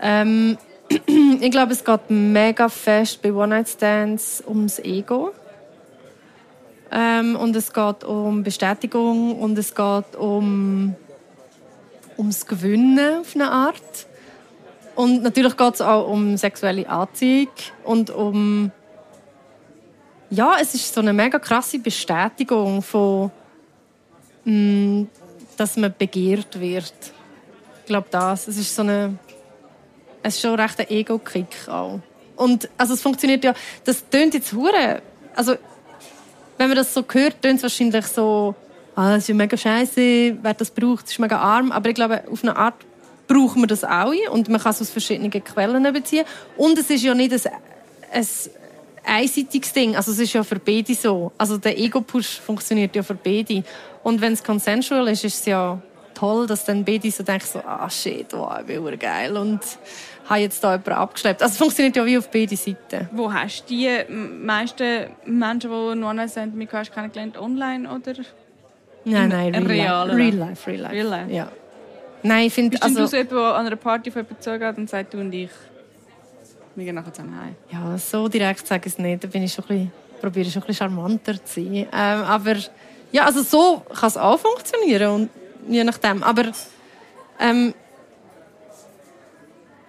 Ähm, ich glaube, es geht mega fest bei One-Night-Stands ums Ego. Ähm, und es geht um Bestätigung und es geht um ums Gewinnen auf eine Art. Und natürlich geht es auch um sexuelle Anziehung und um ja, es ist so eine mega krasse Bestätigung von, mh, dass man begehrt wird. Ich glaube das. Es ist so eine, es ist schon recht ein Ego-Kick auch. Und also es funktioniert ja, das tönt jetzt hure, also wenn man das so hört, tönt es wahrscheinlich so, ah, das ist ja mega scheiße, wer das braucht, ist mega arm. Aber ich glaube, auf eine Art braucht man das auch und man kann es aus verschiedenen Quellen beziehen. Und es ist ja nicht ein, ein einseitiges Ding. Also es ist ja für beide so. Also der Ego-Push funktioniert ja für beide. Und wenn es consensual ist, ist es ja toll, dass dann beide so denken, so, ah shit, wow, ich bin geil und habe jetzt da jemanden abgeschleppt. Also es funktioniert ja wie auf beide Seiten. Wo hast du die meisten Menschen, die einen One-Night-Stand mit hast, kennengelernt? Online oder? Nein, nein, real, life. Real life, real life. Real life? Ja. Nein, ich finde, also, du so jemand, der an einer Party von jemandem zugeht und sagt, du und ich Wir gehen nachher zusammen heim. Ja, so direkt sage ich es nicht. Da bin ich schon ein bisschen, probiere ich schon ein bisschen charmanter zu sein. Ähm, aber ja, also so kann es auch funktionieren. Und je nachdem. Aber ähm,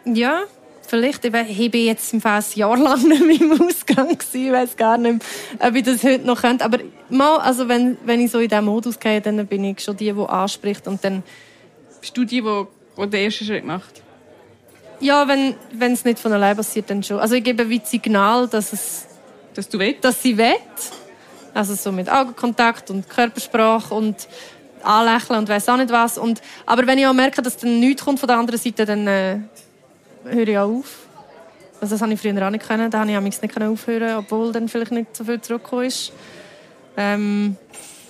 ja, vielleicht. Ich, ich bin jetzt im Fall ein Jahr lang nicht mehr im Ausgang gewesen. Ich weiß gar nicht, ob ich das heute noch könnte. Aber mal, also wenn, wenn ich so in diesem Modus gehe, dann bin ich schon die, die anspricht und dann Bist du die, die, die den ersten Schritt macht? ja, wenn wenn es nicht von allein passiert, dann schon. Also ich gebe wie das Signal, dass es Dass du willst? dass sie will. Also so mit Augenkontakt und Körpersprache und anlächeln und weiß auch nicht was. Und, aber wenn ich auch merke, dass dann nichts kommt von der anderen Seite, dann äh, höre ich auch auf. Also das habe ich früher auch nicht können. Da habe ich amigs nicht können aufhören, obwohl dann vielleicht nicht so viel zurückgekommen ist. Ähm,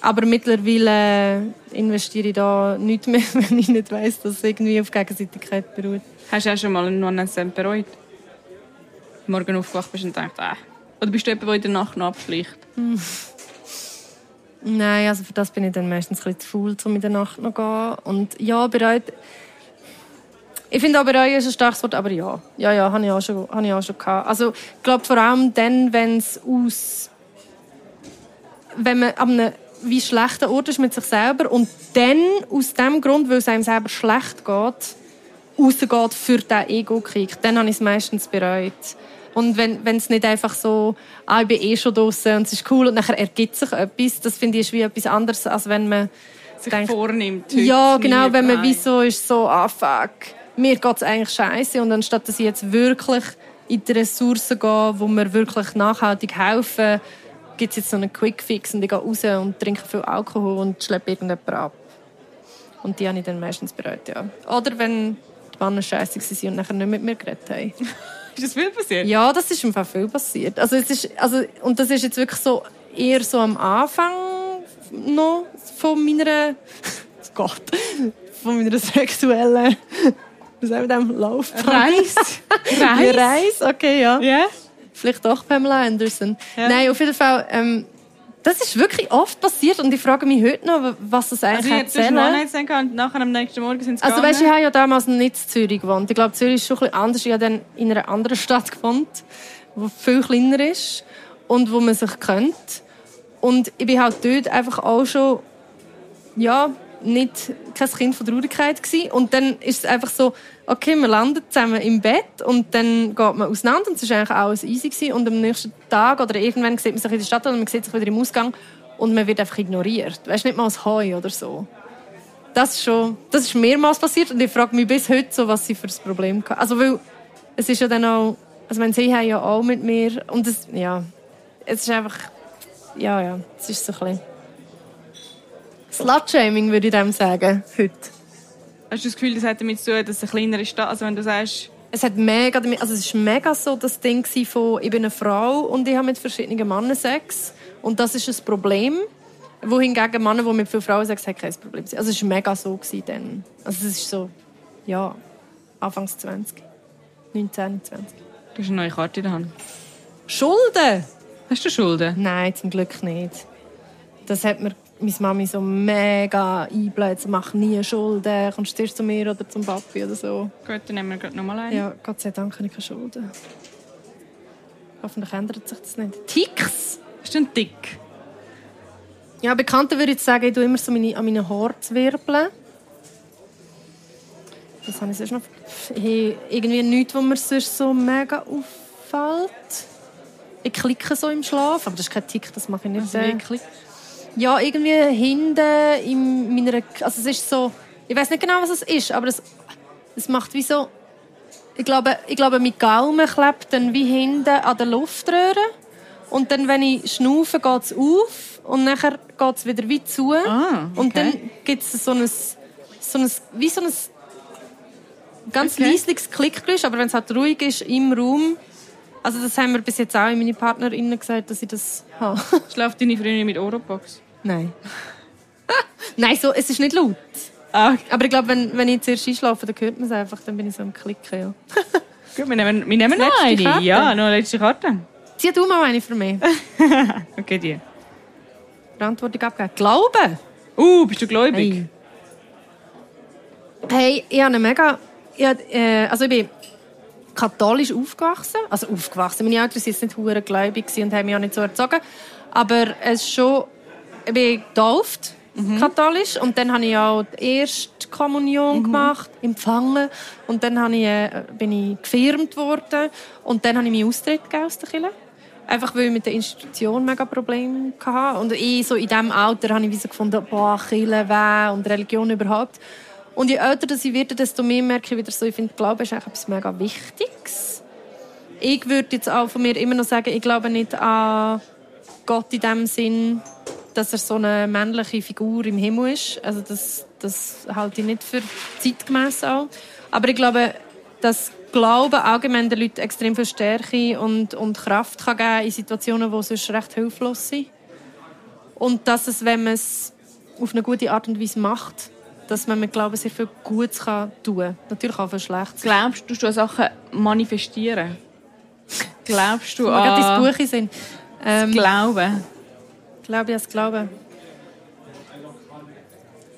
aber mittlerweile investiere ich da nichts mehr, wenn ich nicht weiss, dass es irgendwie auf Gegenseitigkeit beruht. Hast du auch schon mal einen Non-Assent bereut? Morgen aufgewacht bist und denkst, äh. Oder bist du jemand, der in der Nacht noch abschleicht? Nein, also für das bin ich dann meistens ein bisschen zu faul, um in der Nacht noch zu gehen. Und ja, bereut. Ich finde auch bereuen ist ein starkes Wort, aber ja. Ja, ja, habe ich auch schon, ich auch schon gehabt. Also, ich glaube vor allem dann, wenn es aus. Wenn man an einem wie schlechten Ort ist mit sich selber und dann aus dem Grund, weil es einem selber schlecht geht, rausgeht für diesen Ego-Krieg, dann habe ich es meistens bereut. Und wenn, es nicht einfach so, ah, ich bin eh schon draußen und es ist cool und nachher ergibt sich etwas, das finde ich ist wie etwas anderes, als wenn man Sich denkt, vornimmt. ja, genau, wenn man nein. wie so ist, so, ah, fuck, mir geht es eigentlich scheiße und anstatt dass ich jetzt wirklich in die Ressourcen gehe, wo mir wirklich nachhaltig helfen, gibt es jetzt so einen Quick-Fix und ich gehe raus und trinke viel Alkohol und schleppe irgendjemanden ab. Und die habe ich dann meistens bereut, ja. Oder wenn die Männer scheiße waren und nachher nicht mit mir geredet haben. Ist das viel passiert? Ja, das ist im Fall viel passiert. Also es ist, also, und das ist jetzt wirklich so eher so am Anfang noch von meiner, Gott, von meiner sexuellen, was sagen wir dem, Laufbahn? Reis? Reis? Reis, okay, ja. Ja? Vielleicht doch Pamela Anderson. Ja. Nein, auf jeden Fall, ähm, das ist wirklich oft passiert und ich frage mich heute noch, was das Also eigentlich ich hat hatte zu einen zählen. One-Night-Stand gehabt und nachher am nächsten Morgen sind sie Also weißt, ich habe ja damals nicht in Zürich gewohnt. Ich glaube, Zürich ist schon ein bisschen anders. Ich habe dann in einer anderen Stadt gewohnt, die viel kleiner ist und wo man sich kennt. Und ich bin halt dort einfach auch schon, ja, nicht kein Kind von Traurigkeit gewesen. Und dann ist es einfach so, okay, wir landen zusammen im Bett und dann geht man auseinander und es ist eigentlich alles easy gewesen. Und am nächsten Tag oder irgendwann sieht man sich in der Stadt und man sieht sich wieder im Ausgang und man wird einfach ignoriert. Weißt nicht mal als Heu oder so. Das ist schon, das ist mehrmals passiert und ich frage mich bis heute so, was sie für ein Problem hatten. Also weil es ist ja dann auch, also wenn sie haben ja auch mit mir und es, ja, es ist einfach, ja, ja, es ist so ein bisschen Slut-Shaming, würde ich dem sagen, heute. Hast du das Gefühl, das hat damit zu tun, dass es eine kleinere Stadt also wenn du sagst, Es hat mega, also es ist mega so das Ding von, ich bin eine Frau und ich habe mit verschiedenen Männern Sex und das ist ein Problem. Wohingegen Männer, die mit vielen Frauen Sex haben, kein Problem sind. Also es war mega so dann. Also es ist so, ja, Anfangs 20. 19, 20. du hast eine neue Karte in der Hand. Schulden? Hast du Schulden? Nein, zum Glück nicht. Das hat mir meine Mami so mega eingebläht. So, mach nie Schulden. Kommst du zuerst zu mir oder zum Papi oder so. Gut, dann nehmen wir gerade nochmal einen. Ja, Gott sei Dank habe ich keine Schulden. Hoffentlich ändert sich das nicht. Ticks? Bist du ein Dick? Ja, Bekannte würde ich sagen, ich tue immer so meine, an meinen Haaren zu wirbeln. Das habe ich sonst noch. Hey, irgendwie nichts, was mir sonst so mega auffällt. Ich klicke so im Schlaf, aber das ist kein Tick, das mache ich nicht. Also äh, wirklich? Ja, irgendwie hinten in meiner... Also es ist so... Ich weiß nicht genau, was es ist, aber es, es macht wie so... Ich glaube, ich glaube, mein Gaumen klebt dann wie hinten an der Luftröhre. Und dann, wenn ich schnaufe, geht es auf. Und nachher geht es wieder wie zu. Ah, okay. Und dann gibt es so ein, so ein... Wie so ein ganz Okay. leisliches Klickgeräusch. Aber wenn es halt ruhig ist im Raum... Also das haben wir bis jetzt auch in meine Partnerinnen gesagt, dass ich das habe. Schlaft deine Freundin mit Oropax? Nein. Nein, so, es ist nicht laut. Ah, Aber ich glaube, wenn, wenn ich zuerst einschlafe, dann hört man es einfach, dann bin ich so am Klicken. Ja. gut, wir nehmen, wir nehmen noch eine. Karte? Ja, noch eine letzte Karte. Zieh du mal eine für mich. Okay, die. Verantwortung abgeben. Glauben? Uh, bist du gläubig? Hey. Hey, ich habe eine mega... Ich, äh, also ich bin katholisch aufgewachsen. Also aufgewachsen. Meine Eltern waren nicht hure gläubig und haben mich auch nicht so erzogen. Aber es ist schon, ich bin getauft, mhm. katholisch. Und dann habe ich auch die erste Kommunion mhm. gemacht, empfangen. Und dann habe ich, äh, bin ich gefirmt worden. Und dann habe ich meinen Austritt aus der Kirche. Einfach weil ich mit der Institution mega Probleme hatte. Und ich so in diesem Alter habe ich so gefunden, boah, Kirche, weh und Religion überhaupt. Und je älter ich werde, desto mehr merke ich wieder so, ich finde, Glaube ist etwas mega Wichtiges. Ich würde jetzt auch von mir immer noch sagen, ich glaube nicht an Gott in dem Sinn, dass er so eine männliche Figur im Himmel ist. Also das, das halte ich nicht für zeitgemäß auch. Aber ich glaube, dass Glauben allgemein den Leuten extrem viel Stärke und, und Kraft kann geben in Situationen, die sonst recht hilflos sind. Und dass es, wenn man es auf eine gute Art und Weise macht, dass man mit Glauben sehr viel Gutes kann tun kann. Natürlich auch viel Schlechtes. Glaubst du, du an Sachen manifestieren? Glaubst du an... Ich dein Buch sind. Ähm, Glauben? Glaube ich an das Glauben.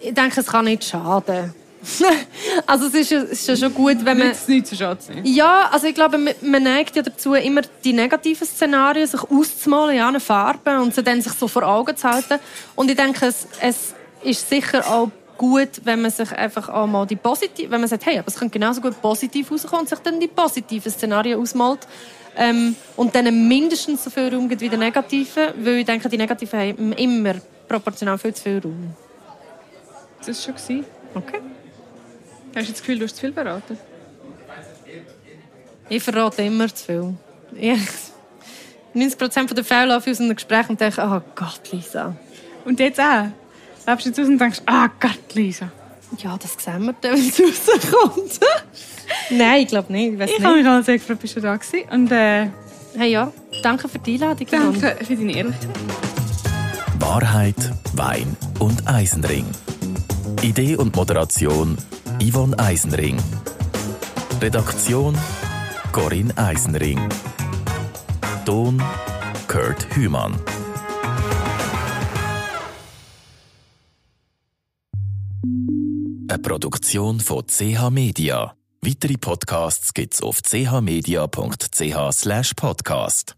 Ich denke, es kann nicht schaden. also es ist, ja, es ist ja schon gut, wenn man... Es nicht zu schade sein. Ja, also ich glaube, man, man neigt ja dazu, immer die negativen Szenarien sich auszumalen, ja, eine Farbe und sie dann sich so vor Augen zu halten. Und ich denke, es, es ist sicher auch gut, wenn man sich einfach auch mal die positiv, wenn man sagt, hey, aber es könnte genauso gut positiv rauskommen und sich dann die positiven Szenarien ausmalt. Ähm, und dann mindestens so viel Raum gibt wie die negativen, weil ich denke, die negativen haben immer proportional viel zu viel Raum. Das war schon. Okay. Hast du das Gefühl, du hast zu viel beraten? Ich verrate immer zu viel. Ich 90% der Fälle laufe ich aus einem Gespräch und denke, oh Gott, Lisa. Und jetzt auch? Läufst du jetzt aus und denkst, ah Gott, Lisa. Ja, das sehen wir dann, wenn es rauskommt. Nein, ich glaube nicht. Ich, ich habe mich auch sehr gefreut, bist du da gewesen. Und, äh, hey, ja, danke für die Einladung. Danke für deine Ehrlichkeit. Wahrheit, Wein und Eisenring. Idee und Moderation Yvonne Eisenring. Redaktion Corinne Eisenring. Ton Kurt Hümann. Eine Produktion von CH Media. Weitere Podcasts gibt's auf chmedia.ch/podcast.